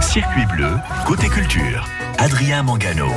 Circuit bleu, côté culture. Adrien Mangano.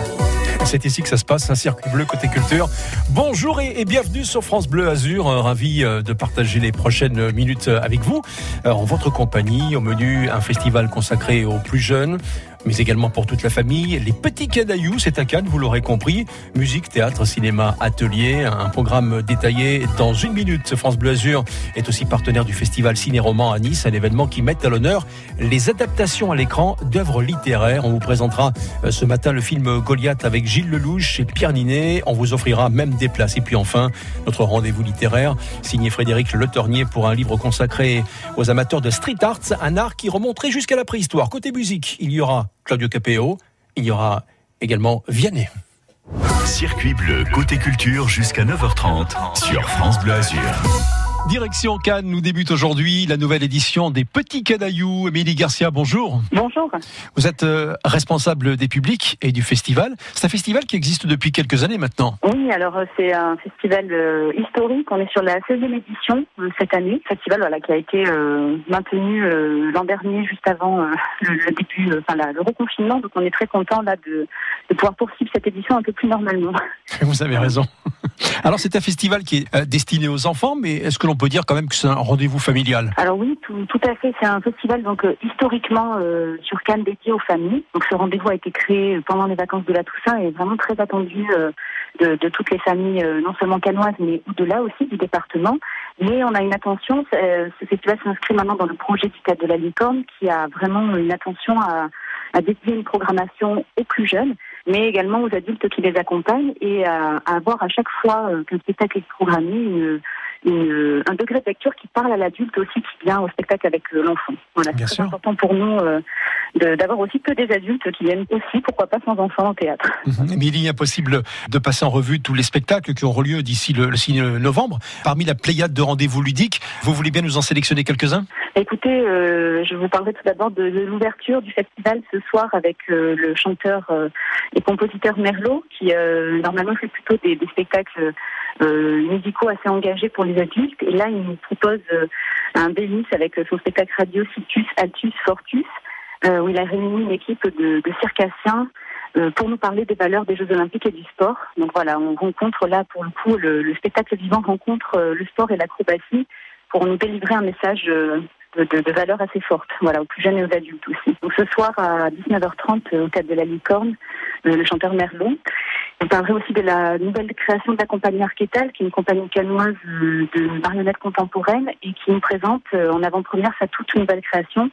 C'est ici que ça se passe, un circuit bleu côté culture. Bonjour et, bienvenue sur France Bleu Azur. Euh, ravi euh, de partager les prochaines minutes avec vous. Euh, en votre compagnie, au menu, un festival consacré aux plus jeunes, mais également pour toute la famille. Les Petits Canailloux, c'est à Cannes, vous l'aurez compris. Musique, théâtre, cinéma, atelier, un programme détaillé dans une minute. France Bleu Azur est aussi partenaire du festival Ciné-Roman à Nice, un événement qui met à l'honneur les adaptations à l'écran d'œuvres littéraires. On vous présentera euh, ce matin le film Goliath avec Gilles Lelouch et Pierre Ninet. On vous offrira même des places. Et puis enfin, notre rendez-vous littéraire, signé Frédéric Le Tornier pour un livre consacré aux amateurs de street arts, un art qui remonterait jusqu'à la préhistoire. Côté musique, il y aura Claudio Capéo. Il y aura également Vianney. Circuit bleu côté culture jusqu'à 9h30 sur France Bleu Azur. Direction Cannes, nous débute aujourd'hui la nouvelle édition des Petits Canailloux. Émilie Garcia, bonjour. Bonjour. Vous êtes euh, responsable des publics et du festival. C'est un festival qui existe depuis quelques années maintenant. Oui, alors euh, c'est un festival euh, historique. On est sur la 16e édition cette année. Festival voilà, qui a été maintenu l'an dernier, juste avant le, début, enfin le reconfinement. Donc on est très content là de, de pouvoir poursuivre cette édition un peu plus normalement. Vous avez raison. Alors c'est un festival qui est destiné aux enfants, mais est-ce que l'on peut dire quand même que c'est un rendez-vous familial. Alors oui, tout, à fait. C'est un festival donc euh, historiquement euh, sur Cannes dédié aux familles. Donc ce rendez-vous a été créé pendant les vacances de la Toussaint et est vraiment très attendu euh, de, toutes les familles, non seulement canoises mais au-delà aussi du département. Mais on a une attention. ce festival s'inscrit maintenant dans le projet du de la licorne qui a vraiment une attention à, à dédier une programmation aux plus jeunes mais également aux adultes qui les accompagnent et à, avoir à chaque fois qu'un spectacle est programmé une, un degré de lecture qui parle à l'adulte aussi qui vient au spectacle avec euh, l'enfant. Voilà, c'est important pour nous euh, d'avoir aussi que des adultes qui viennent aussi, pourquoi pas sans enfants au théâtre. Mais il est impossible de passer en revue tous les spectacles qui auront lieu d'ici le, 6 novembre. Parmi la pléiade de rendez-vous ludiques, vous voulez bien nous en sélectionner quelques-uns? Écoutez, euh, je vous parlerai tout d'abord de, l'ouverture du festival ce soir avec le chanteur et compositeur Merlot, qui normalement fait plutôt des, des spectacles euh, musicaux assez engagés pour les adultes. Et là, il nous propose euh, un délice avec son spectacle radio Citus Altus Fortus, euh, où il a réuni une équipe de, de circassiens pour nous parler des valeurs des Jeux Olympiques et du sport. Donc voilà, on rencontre là pour le coup le, spectacle vivant rencontre le sport et l'acrobatie pour nous délivrer un message de, valeurs assez fortes, voilà, aux plus jeunes et aux adultes aussi. Donc ce soir à 19h30 au cadre de la Licorne, le chanteur Merlot. On parlerait aussi de la nouvelle création de la compagnie Arquetal, qui est une compagnie canoise euh, de marionnettes contemporaines et qui nous présente euh, en avant-première sa toute nouvelle création,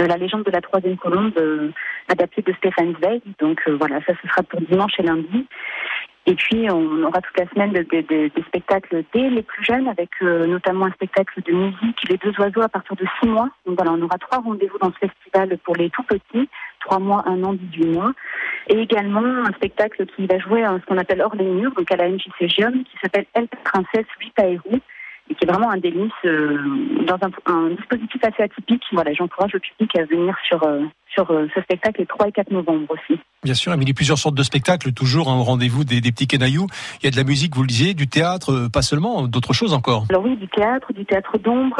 euh, la légende de la troisième colombe, adaptée de Stéphane Zweig. Donc voilà, ça ce sera pour dimanche et lundi. Et puis, on aura toute la semaine des spectacles dès les plus jeunes, avec notamment un spectacle de musique, Les Deux Oiseaux, à partir de six mois. Donc voilà, on aura trois rendez-vous dans ce festival pour les tout petits, trois mois, un an, 18 mois. Et également un spectacle qui va jouer à ce qu'on appelle hors les murs, donc à la MJC Gium, qui s'appelle Elle Princesse 8 Aérou, et qui est vraiment un délice euh, dans un, dispositif assez atypique. Voilà, j'encourage le public à venir sur, euh, sur euh, ce spectacle les 3 et 4 novembre aussi. Bien sûr, il y a plusieurs sortes de spectacles, toujours hein, au rendez-vous des, des, petits canailloux. Il y a de la musique, vous le disiez, du théâtre, pas seulement, d'autres choses encore. Alors oui, du théâtre, du théâtre d'ombre,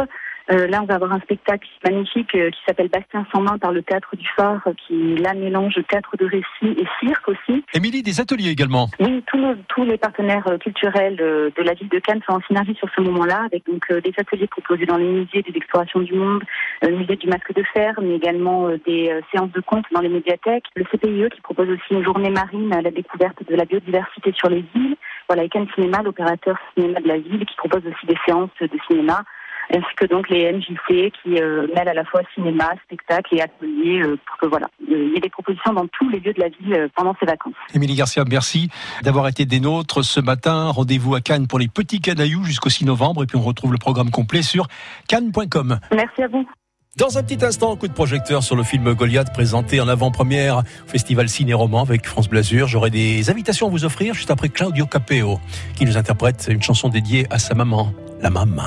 euh, là, on va avoir un spectacle magnifique euh, qui s'appelle Bastien sans main par le Théâtre du Phare, euh, qui là mélange théâtre de récit et cirque aussi. Émilie, des ateliers également. Oui, tous, tous les partenaires culturels de la ville de Cannes sont en synergie sur ce moment-là, avec donc des ateliers proposés dans les musées des explorations du monde, le musée du masque de fer, mais également des séances de contes dans les médiathèques. Le CPIE qui propose aussi une journée marine à la découverte de la biodiversité sur les îles. Voilà, et Cannes Cinéma, l'opérateur cinéma de la ville, qui propose aussi des séances de cinéma ainsi que donc les MJC qui euh, mêlent à la fois cinéma, spectacle et atelier euh, pour que voilà, il y ait des propositions dans tous les lieux de la ville euh, pendant ces vacances. Émilie Garcia, merci d'avoir été des nôtres ce matin. Rendez-vous à Cannes pour les petits canailloux jusqu'au 6 novembre et puis on retrouve le programme complet sur cannes.com. Merci à vous. Dans un petit instant, coup de projecteur sur le film Goliath présenté en avant-première au Festival Ciné-Roman avec France Blasure. J'aurai des invitations à vous offrir juste après Claudio Capeo qui nous interprète une chanson dédiée à sa maman, la maman.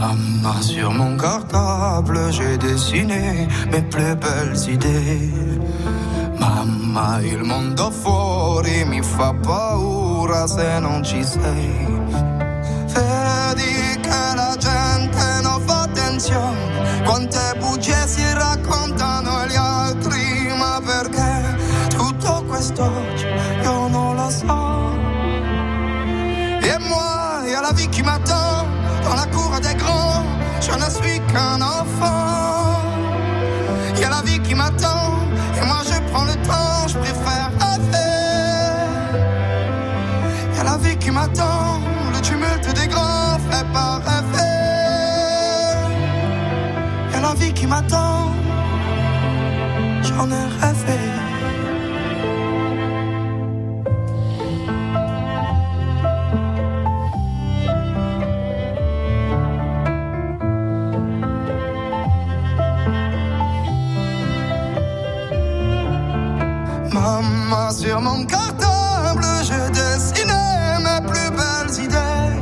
Maman, sur mon cartable, j'ai dessiné mes plus belles idées. Mamma, il mondo fuori mi fa paura se non ci sei. Vedi che la gente non fa attenzione, quante bugie si raccontano e gli altri, ma perché tutto questo io non lo so. E moi, alla la vie qui m'attend je ne suis qu'un enfant. Il y a la vie qui m'attend, et moi je prends le temps, je préfère rêver. Il y a la vie qui m'attend, le tumulte des grands fait pas rêver. Il y a la vie qui m'attend, sur mon cartable, je dessinais mes plus belles idées.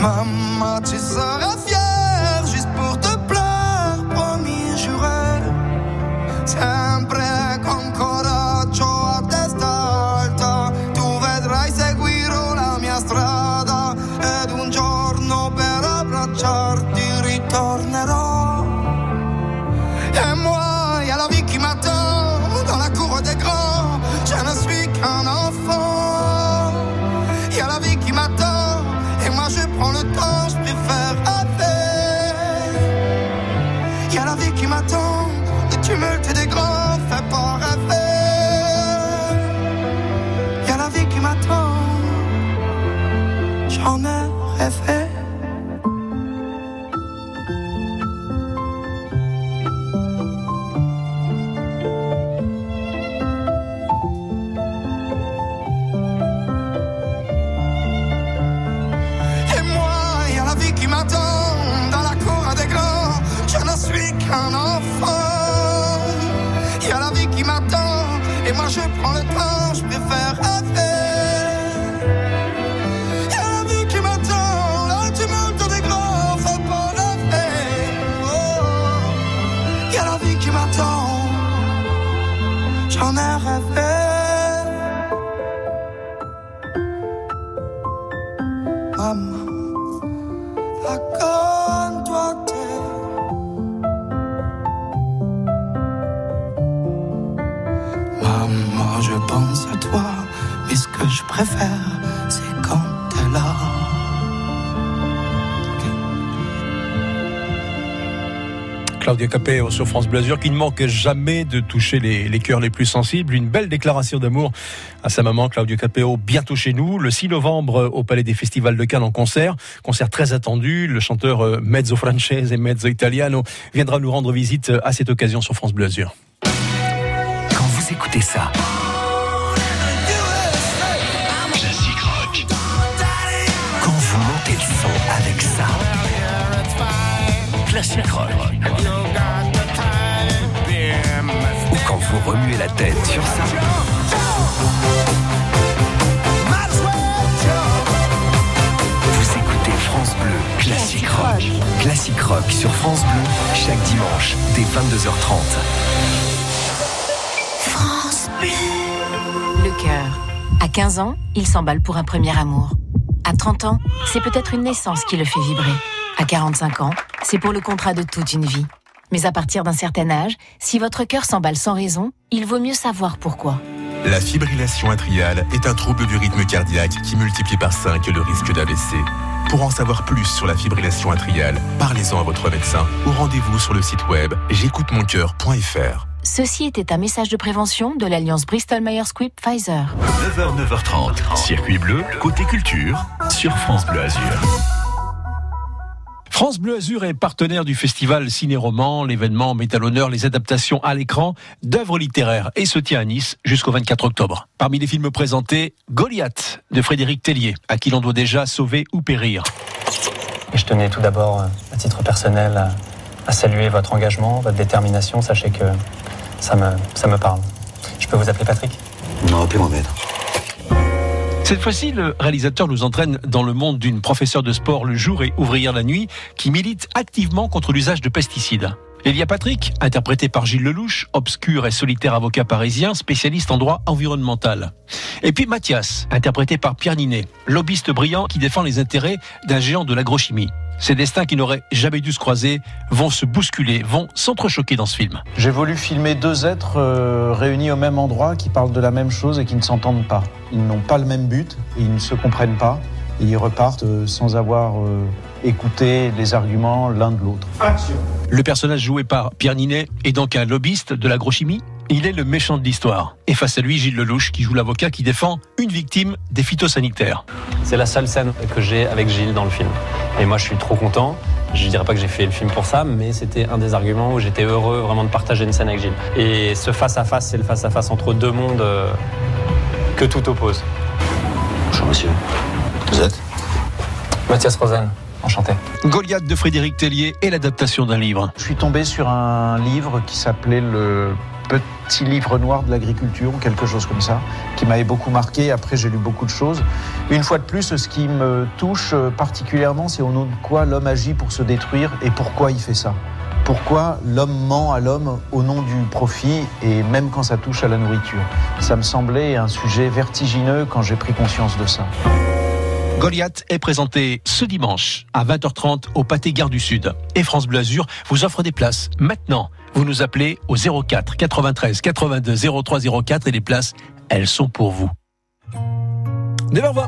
Maman, tu seras qu'un enfant. Y a la vie qui m'attend et moi je prends je pense à toi, mais ce que je préfère, c'est quand t'es là. Claudia Capéo sur France Bleu Azur, qui ne manque jamais de toucher les, les cœurs les plus sensibles. Une belle déclaration d'amour à sa maman, Claudia Capéo, bientôt chez nous. Le 6 novembre, au Palais des Festivals de Cannes en concert. Concert très attendu. Le chanteur euh, mezzo francese et mezzo italiano viendra nous rendre visite à cette occasion sur France Bleu Azur. Quand vous écoutez ça, Classic Rock. Ou quand vous remuez la tête sur ça. Vous écoutez France Bleu Classic Rock. Classic Rock sur France Bleu, chaque dimanche, dès 22h30. Le cœur. À 15 ans, il s'emballe pour un premier amour. À 30 ans, c'est peut-être une naissance qui le fait vibrer. À 45 ans, c'est pour le contrat de toute une vie. Mais à partir d'un certain âge, si votre cœur s'emballe sans raison, il vaut mieux savoir pourquoi. La fibrillation atriale est un trouble du rythme cardiaque qui multiplie par 5 le risque d'AVC. Pour en savoir plus sur la fibrillation atriale, parlez-en à votre médecin ou rendez-vous sur le site web j'écoutemoncoeur.fr. Ceci était un message de prévention de l'alliance Bristol-Myers Squibb Pfizer. 9h, 9h30, Circuit bleu, côté culture, sur France Bleu Azur. France Bleu Azur est partenaire du festival Ciné-Roman. L'événement met à l'honneur les adaptations à l'écran d'œuvres littéraires et se tient à Nice jusqu'au 24 octobre. Parmi les films présentés, Goliath de Frédéric Tellier, à qui l'on doit déjà sauver ou périr. Et je tenais tout d'abord, euh, à titre personnel, à, à saluer votre engagement, votre détermination. Sachez que ça me, ça me parle. Je peux vous appeler Patrick? Non, appelez-moi maître. Cette fois-ci, le réalisateur nous entraîne dans le monde d'une professeure de sport le jour et ouvrière la nuit qui milite activement contre l'usage de pesticides. Elia Patrick, interprété par Gilles Lelouch, obscur et solitaire avocat parisien, spécialiste en droit environnemental. Et puis Mathias, interprété par Pierre Ninet, lobbyiste brillant qui défend les intérêts d'un géant de l'agrochimie. Ces destins qui n'auraient jamais dû se croiser vont se bousculer, vont s'entrechoquer dans ce film. J'ai voulu filmer deux êtres euh, réunis au même endroit qui parlent de la même chose et qui ne s'entendent pas. Ils n'ont pas le même but et ils ne se comprennent pas. et ils repartent euh, sans avoir euh, écouté les arguments l'un de l'autre. Le personnage joué par Pierre Ninet est donc un lobbyiste de l'agrochimie il est le méchant de l'histoire. Et face à lui, Gilles Lelouch, qui joue l'avocat qui défend une victime des phytosanitaires. C'est la seule scène que j'ai avec Gilles dans le film. Et moi, je suis trop content. Je dirais pas que j'ai fait le film pour ça, mais c'était un des arguments où j'étais heureux vraiment de partager une scène avec Gilles. Et ce face-à-face, c'est le face-à-face entre deux mondes euh, que tout oppose. Bonjour monsieur. Vous êtes? Mathias Rosen. Enchanté. Goliath de Frédéric Tellier est l'adaptation d'un livre. Je suis tombé sur un livre qui s'appelait Le petit livre noir de l'agriculture ou quelque chose comme ça, qui m'avait beaucoup marqué. Après, j'ai lu beaucoup de choses. Une fois de plus, ce qui me touche particulièrement, c'est au nom de quoi l'homme agit pour se détruire et pourquoi il fait ça. Pourquoi l'homme ment à l'homme au nom du profit et même quand ça touche à la nourriture. Ça me semblait un sujet vertigineux quand j'ai pris conscience de ça. Goliath est présenté ce dimanche à 20h30 au Pâté Gare du Sud. Et France Bleu Azur vous offre des places maintenant. Vous nous appelez au 04 93 82 03 04 et les places, elles sont pour vous. 9h20.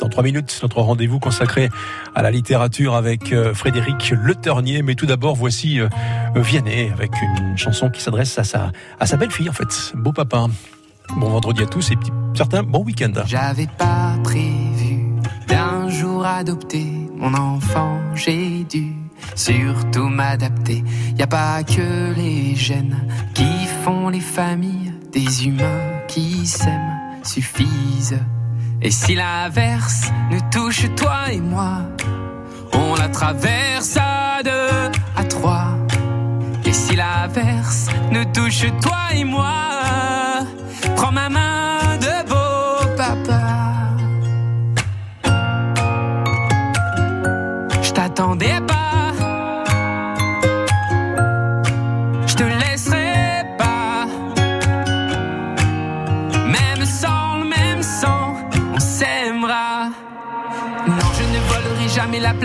Dans trois minutes, notre rendez-vous consacré à la littérature avec euh, Frédéric Le Ternier. Mais tout d'abord, voici euh, Vianney avec une chanson qui s'adresse à sa, à sa belle-fille, en fait. Beau papa. Bon vendredi à tous et certains, bon week-end. J'avais pas prévu d'un jour adopter mon enfant, j'ai dû surtout m'adapter. Y a pas que les gènes qui font les familles, des humains qui s'aiment suffisent. Et si l'averse nous touche toi et moi, on la traverse à deux, à trois. Et si l'averse nous touche toi et moi, prends ma main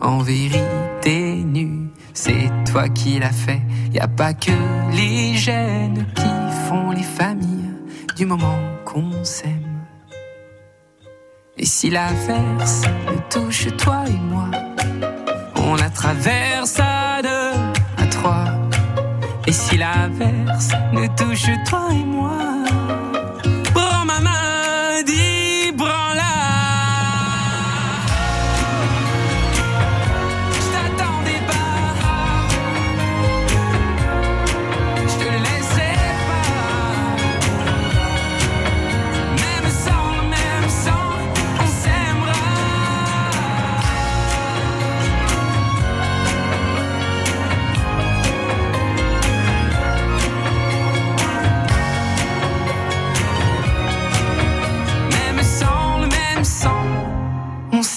en vérité nu. C'est toi qui l'as fait. Y a pas que les gènes qui font les familles du moment qu'on s'aime. Et si l'averse nous touche toi et moi, on la traverse à deux, à trois. Et si l'averse nous touche toi et moi,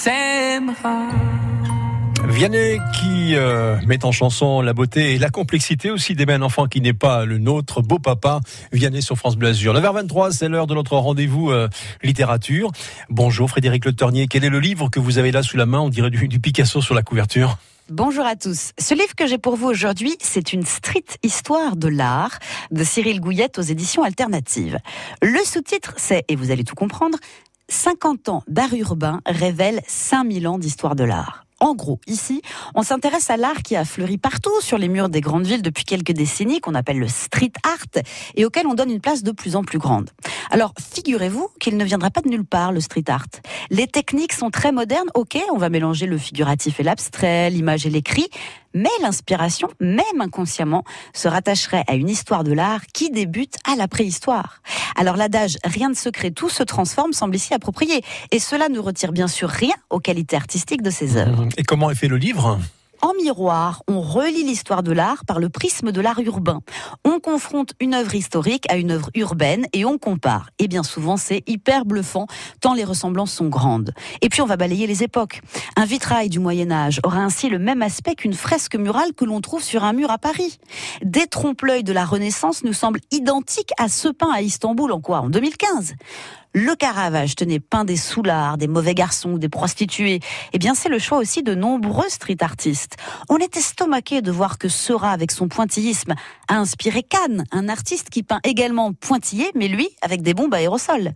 s'aimera. Vianney qui euh, met en chanson la beauté et la complexité aussi d'aimer un enfant qui n'est pas le nôtre, beau papa, Vianney sur France Bleu Azur. 9h23, c'est l'heure de notre rendez-vous euh, littérature. Bonjour Frédéric Le Ternier, quel est le livre que vous avez là sous la main? On dirait du, du Picasso sur la couverture. Bonjour à tous. Ce livre que j'ai pour vous aujourd'hui, c'est une street histoire de l'art de Cyril Gouillette aux éditions alternatives. Le sous-titre, c'est, et vous allez tout comprendre, 50 ans d'art urbain révèlent 5000 ans d'histoire de l'art. En gros, ici, on s'intéresse à l'art qui a fleuri partout sur les murs des grandes villes depuis quelques décennies, qu'on appelle le street art, et auquel on donne une place de plus en plus grande. Alors, figurez-vous qu'il ne viendra pas de nulle part, le street art. Les techniques sont très modernes, ok, on va mélanger le figuratif et l'abstrait, l'image et l'écrit, mais l'inspiration, même inconsciemment, se rattacherait à une histoire de l'art qui débute à la préhistoire. Alors l'adage rien de secret, tout se transforme semble ici approprié, et cela ne retire bien sûr rien aux qualités artistiques de ces œuvres. Et comment est fait le livre? En miroir, on relie l'histoire de l'art par le prisme de l'art urbain. On confronte une œuvre historique à une œuvre urbaine et on compare. Et bien souvent, c'est hyper bluffant, tant les ressemblances sont grandes. Et puis, on va balayer les époques. Un vitrail du Moyen Âge aura ainsi le même aspect qu'une fresque murale que l'on trouve sur un mur à Paris. Des trompe-l'œil de la Renaissance nous semblent identiques à ceux peints à Istanbul en quoi En 2015 le Caravage tenait peint des soulards, des mauvais garçons, des prostituées. Eh bien, c'est le choix aussi de nombreux street artistes. On est estomaqué de voir que Seurat, avec son pointillisme, a inspiré Cannes, un artiste qui peint également pointillé, mais lui, avec des bombes aérosols.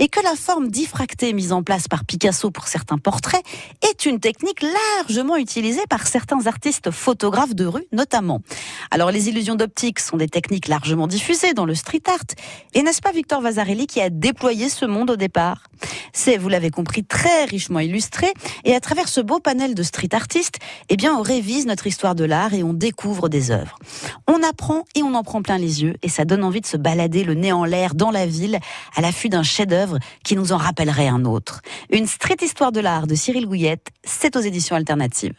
Et que la forme diffractée mise en place par Picasso pour certains portraits est une technique largement utilisée par certains artistes photographes de rue, notamment. Alors, les illusions d'optique sont des techniques largement diffusées dans le street art. Et n'est-ce pas Victor Vasarely qui a déployé ce monde au départ. C'est, vous l'avez compris, très richement illustré et à travers ce beau panel de street artistes, eh bien, on révise notre histoire de l'art et on découvre des œuvres. On apprend et on en prend plein les yeux et ça donne envie de se balader le nez en l'air dans la ville à l'affût d'un chef-d'œuvre qui nous en rappellerait un autre. Une street histoire de l'art de Cyril Gouillette, c'est aux éditions alternatives.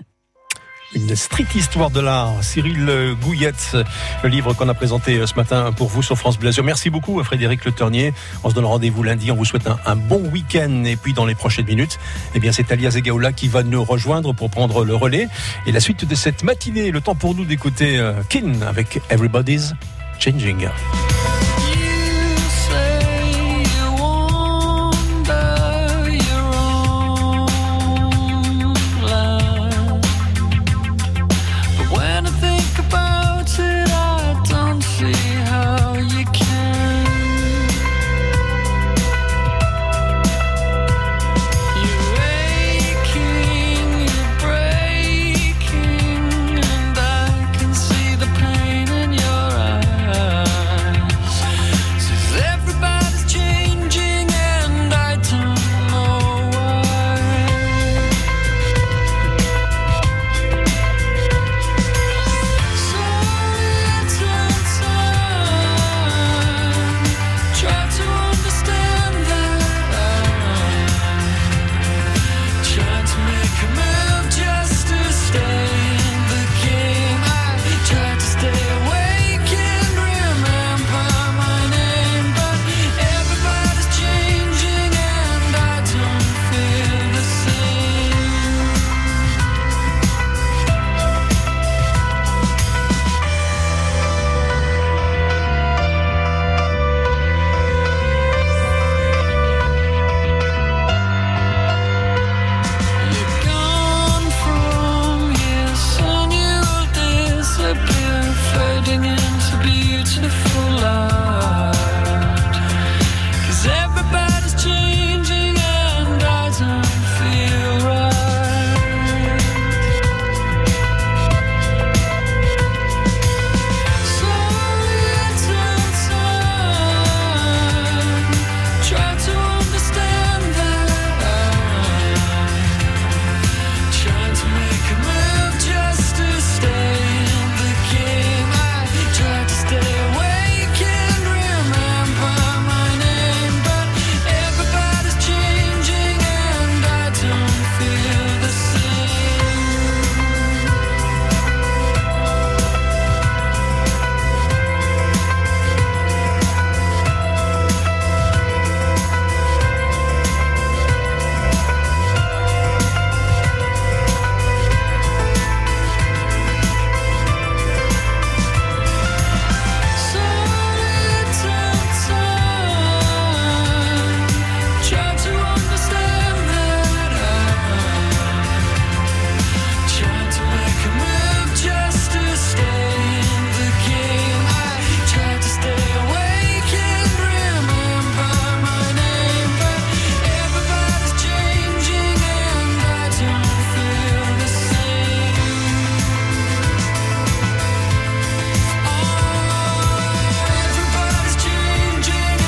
Une stricte histoire de l'art. Cyril Gouillette, le livre qu'on a présenté ce matin pour vous sur France Bleu Merci beaucoup Frédéric Le Ternier. On se donne rendez-vous lundi. On vous souhaite un, bon week-end. Et puis dans les prochaines minutes, eh bien c'est Alia Zegaoula qui va nous rejoindre pour prendre le relais. Et la suite de cette matinée, le temps pour nous d'écouter euh, Kin avec Everybody's Changing.